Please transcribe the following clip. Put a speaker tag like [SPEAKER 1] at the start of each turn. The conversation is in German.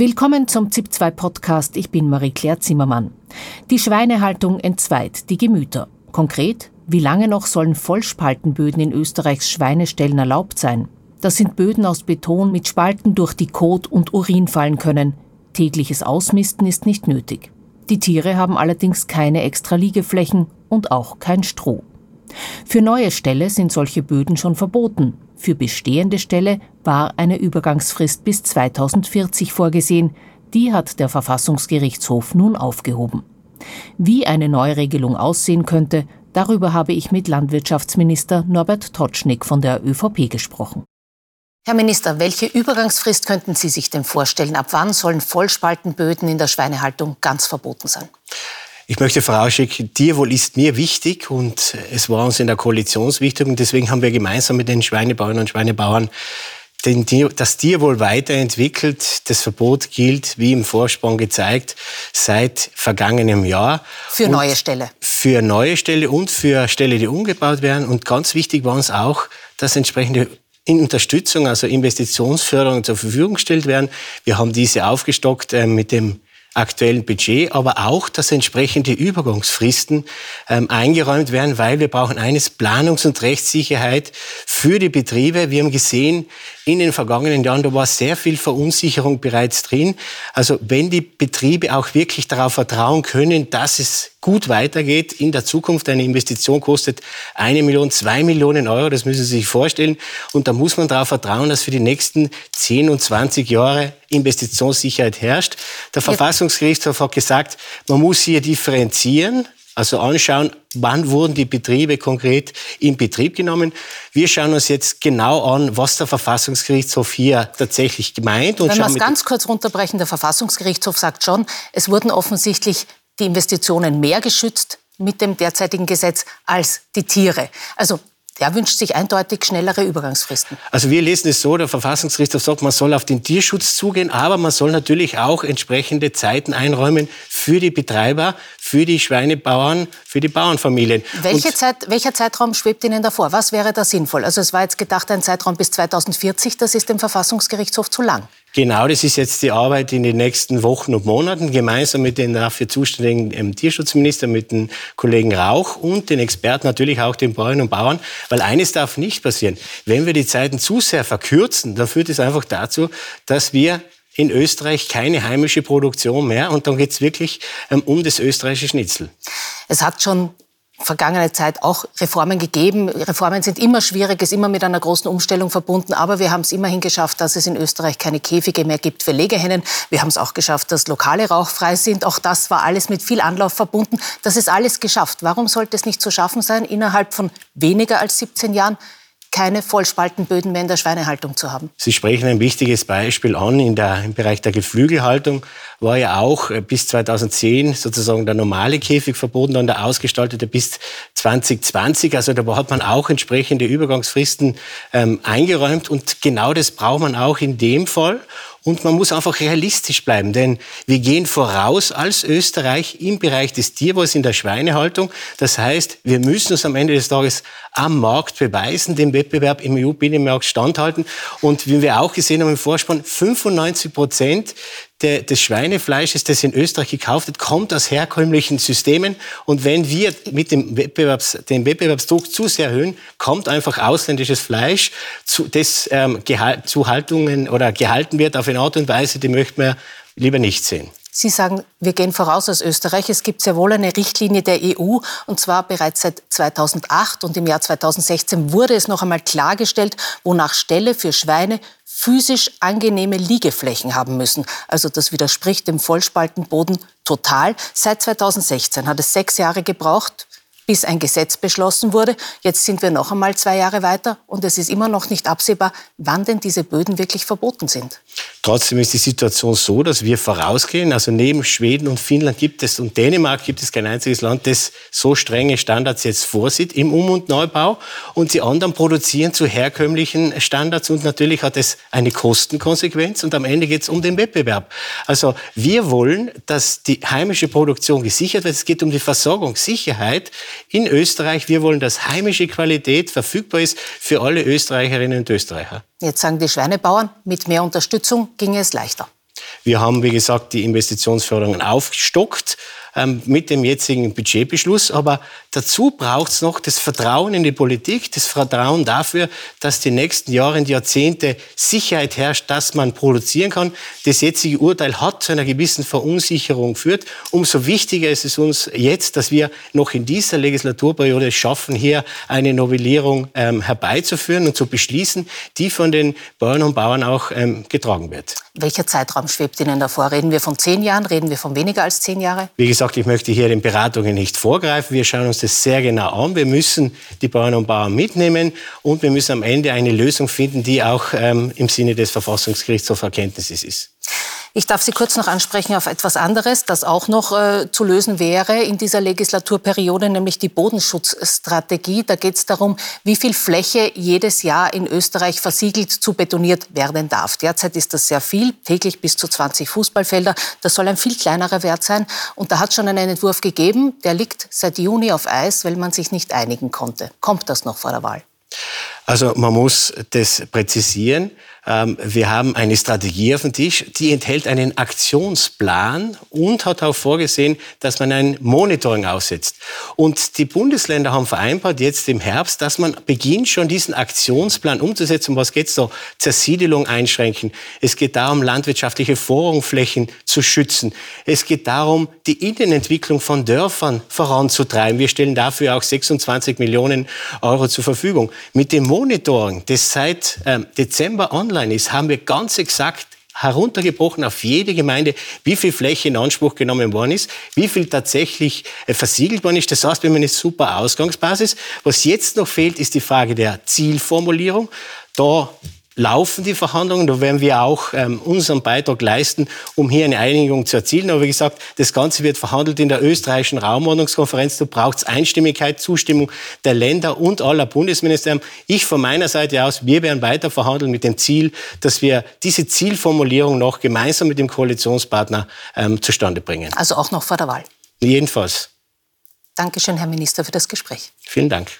[SPEAKER 1] Willkommen zum ZIP2 Podcast. Ich bin Marie-Claire Zimmermann. Die Schweinehaltung entzweit die Gemüter. Konkret, wie lange noch sollen Vollspaltenböden in Österreichs Schweineställen erlaubt sein? Das sind Böden aus Beton mit Spalten, durch die Kot und Urin fallen können. Tägliches Ausmisten ist nicht nötig. Die Tiere haben allerdings keine extra Liegeflächen und auch kein Stroh. Für neue Ställe sind solche Böden schon verboten. Für bestehende Ställe war eine Übergangsfrist bis 2040 vorgesehen. Die hat der Verfassungsgerichtshof nun aufgehoben. Wie eine Neuregelung aussehen könnte, darüber habe ich mit Landwirtschaftsminister Norbert Totschnig von der ÖVP gesprochen.
[SPEAKER 2] Herr Minister, welche Übergangsfrist könnten Sie sich denn vorstellen? Ab wann sollen Vollspaltenböden in der Schweinehaltung ganz verboten sein?
[SPEAKER 3] Ich möchte vorausschicken, Tierwohl ist mir wichtig und es war uns in der Koalition wichtig und deswegen haben wir gemeinsam mit den Schweinebauern und Schweinebauern den, das Tierwohl weiterentwickelt. Das Verbot gilt, wie im Vorspann gezeigt, seit vergangenem Jahr.
[SPEAKER 2] Für neue Ställe.
[SPEAKER 3] Für neue Ställe und für Ställe, die umgebaut werden. Und ganz wichtig war uns auch, dass entsprechende in Unterstützung, also Investitionsförderung zur Verfügung gestellt werden. Wir haben diese aufgestockt äh, mit dem aktuellen Budget, aber auch, dass entsprechende Übergangsfristen ähm, eingeräumt werden, weil wir brauchen eines Planungs- und Rechtssicherheit für die Betriebe. Wir haben gesehen, in den vergangenen Jahren, da war sehr viel Verunsicherung bereits drin. Also wenn die Betriebe auch wirklich darauf vertrauen können, dass es gut weitergeht in der Zukunft, eine Investition kostet eine Million, zwei Millionen Euro, das müssen Sie sich vorstellen. Und da muss man darauf vertrauen, dass für die nächsten 10 und 20 Jahre Investitionssicherheit herrscht. Der Verfassungsgerichtshof hat gesagt, man muss hier differenzieren also anschauen, wann wurden die Betriebe konkret in Betrieb genommen. Wir schauen uns jetzt genau an, was der Verfassungsgerichtshof hier tatsächlich gemeint.
[SPEAKER 2] Und Wenn wir es ganz kurz runterbrechen, der Verfassungsgerichtshof sagt schon, es wurden offensichtlich die Investitionen mehr geschützt mit dem derzeitigen Gesetz als die Tiere. Also der wünscht sich eindeutig schnellere Übergangsfristen.
[SPEAKER 3] Also wir lesen es so, der Verfassungsgerichtshof sagt, man soll auf den Tierschutz zugehen, aber man soll natürlich auch entsprechende Zeiten einräumen für die Betreiber, für die Schweinebauern, für die Bauernfamilien.
[SPEAKER 2] Welche Zeit, welcher Zeitraum schwebt Ihnen davor? Was wäre da sinnvoll? Also es war jetzt gedacht, ein Zeitraum bis 2040, das ist dem Verfassungsgerichtshof zu lang.
[SPEAKER 3] Genau, das ist jetzt die Arbeit in den nächsten Wochen und Monaten, gemeinsam mit den dafür zuständigen ähm, Tierschutzminister, mit dem Kollegen Rauch und den Experten, natürlich auch den Bäuerinnen und Bauern. Weil eines darf nicht passieren. Wenn wir die Zeiten zu sehr verkürzen, dann führt es einfach dazu, dass wir in Österreich keine heimische Produktion mehr und dann geht es wirklich ähm, um das österreichische Schnitzel.
[SPEAKER 2] Es hat schon vergangene Zeit auch Reformen gegeben. Reformen sind immer schwierig, ist immer mit einer großen Umstellung verbunden, aber wir haben es immerhin geschafft, dass es in Österreich keine Käfige mehr gibt für Legehennen. Wir haben es auch geschafft, dass Lokale rauchfrei sind. Auch das war alles mit viel Anlauf verbunden. Das ist alles geschafft. Warum sollte es nicht zu schaffen sein, innerhalb von weniger als 17 Jahren keine Vollspaltenböden mehr in der Schweinehaltung zu haben.
[SPEAKER 3] Sie sprechen ein wichtiges Beispiel an. In der, Im Bereich der Geflügelhaltung war ja auch äh, bis 2010 sozusagen der normale Käfig verboten, dann der ausgestaltete bis 2020. Also da hat man auch entsprechende Übergangsfristen ähm, eingeräumt. Und genau das braucht man auch in dem Fall. Und man muss einfach realistisch bleiben, denn wir gehen voraus als Österreich im Bereich des Tierwohls in der Schweinehaltung. Das heißt, wir müssen uns am Ende des Tages am Markt beweisen, dem Wettbewerb im EU-Binnenmarkt standhalten. Und wie wir auch gesehen haben im Vorspann, 95 Prozent der, des Schweinefleisches, das in Österreich gekauft wird, kommt aus herkömmlichen Systemen. Und wenn wir mit dem Wettbewerbs, den Wettbewerbsdruck zu sehr erhöhen, kommt einfach ausländisches Fleisch, zu, das ähm, zu Haltungen oder gehalten wird auf eine Art und Weise, die möchten wir lieber nicht sehen.
[SPEAKER 2] Sie sagen, wir gehen voraus aus Österreich. Es gibt sehr wohl eine Richtlinie der EU, und zwar bereits seit 2008. Und im Jahr 2016 wurde es noch einmal klargestellt, wonach Ställe für Schweine physisch angenehme Liegeflächen haben müssen. Also das widerspricht dem Vollspaltenboden total. Seit 2016 hat es sechs Jahre gebraucht, bis ein Gesetz beschlossen wurde. Jetzt sind wir noch einmal zwei Jahre weiter und es ist immer noch nicht absehbar, wann denn diese Böden wirklich verboten sind.
[SPEAKER 3] Trotzdem ist die Situation so, dass wir vorausgehen. Also neben Schweden und Finnland gibt es und Dänemark gibt es kein einziges Land, das so strenge Standards jetzt vorsieht im Um- und Neubau. Und die anderen produzieren zu herkömmlichen Standards und natürlich hat es eine Kostenkonsequenz und am Ende geht es um den Wettbewerb. Also wir wollen, dass die heimische Produktion gesichert wird. Es geht um die Versorgungssicherheit in Österreich. Wir wollen, dass heimische Qualität verfügbar ist für alle Österreicherinnen und Österreicher.
[SPEAKER 2] Jetzt sagen die Schweinebauern, mit mehr Unterstützung ginge es leichter.
[SPEAKER 3] Wir haben, wie gesagt, die Investitionsförderungen aufgestockt ähm, mit dem jetzigen Budgetbeschluss. Aber dazu braucht es noch das Vertrauen in die Politik, das Vertrauen dafür, dass die nächsten Jahre und Jahrzehnte Sicherheit herrscht, dass man produzieren kann. Das jetzige Urteil hat zu einer gewissen Verunsicherung geführt. Umso wichtiger ist es uns jetzt, dass wir noch in dieser Legislaturperiode schaffen, hier eine Novellierung ähm, herbeizuführen und zu beschließen, die von den Bauern und Bauern auch ähm, getragen wird.
[SPEAKER 2] Welcher Zeitraum schwebt Ihnen davor? Reden wir von zehn Jahren? Reden wir von weniger als zehn Jahre?
[SPEAKER 3] Wie gesagt, ich möchte hier den Beratungen nicht vorgreifen. Wir schauen uns das sehr genau an. Wir müssen die Bauern und Bauern mitnehmen und wir müssen am Ende eine Lösung finden, die auch ähm, im Sinne des Verfassungsgerichts auf Erkenntnis ist.
[SPEAKER 2] Ich darf Sie kurz noch ansprechen auf etwas anderes, das auch noch äh, zu lösen wäre in dieser Legislaturperiode, nämlich die Bodenschutzstrategie. Da geht es darum, wie viel Fläche jedes Jahr in Österreich versiegelt zu betoniert werden darf. Derzeit ist das sehr viel, täglich bis zu 20 Fußballfelder. Das soll ein viel kleinerer Wert sein. Und da hat schon einen Entwurf gegeben, der liegt seit Juni auf Eis, weil man sich nicht einigen konnte. Kommt das noch vor der Wahl?
[SPEAKER 3] Also man muss das präzisieren. Ähm, wir haben eine Strategie auf dem Tisch, die enthält einen Aktionsplan und hat auch vorgesehen, dass man ein Monitoring aussetzt. Und die Bundesländer haben vereinbart jetzt im Herbst, dass man beginnt schon diesen Aktionsplan umzusetzen. Um was geht es da? Zersiedelung einschränken. Es geht darum, landwirtschaftliche Vorrangflächen zu schützen. Es geht darum, die Innenentwicklung von Dörfern voranzutreiben. Wir stellen dafür auch 26 Millionen Euro zur Verfügung. Mit dem Monitoring, das seit ähm, Dezember online ist, haben wir ganz exakt heruntergebrochen auf jede Gemeinde, wie viel Fläche in Anspruch genommen worden ist, wie viel tatsächlich äh, versiegelt worden ist. Das heißt, wir haben eine super Ausgangsbasis. Was jetzt noch fehlt, ist die Frage der Zielformulierung. Da laufen die Verhandlungen. Da werden wir auch ähm, unseren Beitrag leisten, um hier eine Einigung zu erzielen. Aber wie gesagt, das Ganze wird verhandelt in der österreichischen Raumordnungskonferenz. Da braucht es Einstimmigkeit, Zustimmung der Länder und aller Bundesministerien. Ich von meiner Seite aus, wir werden weiter verhandeln mit dem Ziel, dass wir diese Zielformulierung noch gemeinsam mit dem Koalitionspartner ähm, zustande bringen.
[SPEAKER 2] Also auch noch vor der Wahl?
[SPEAKER 3] Jedenfalls.
[SPEAKER 2] Dankeschön, Herr Minister, für das Gespräch.
[SPEAKER 3] Vielen Dank.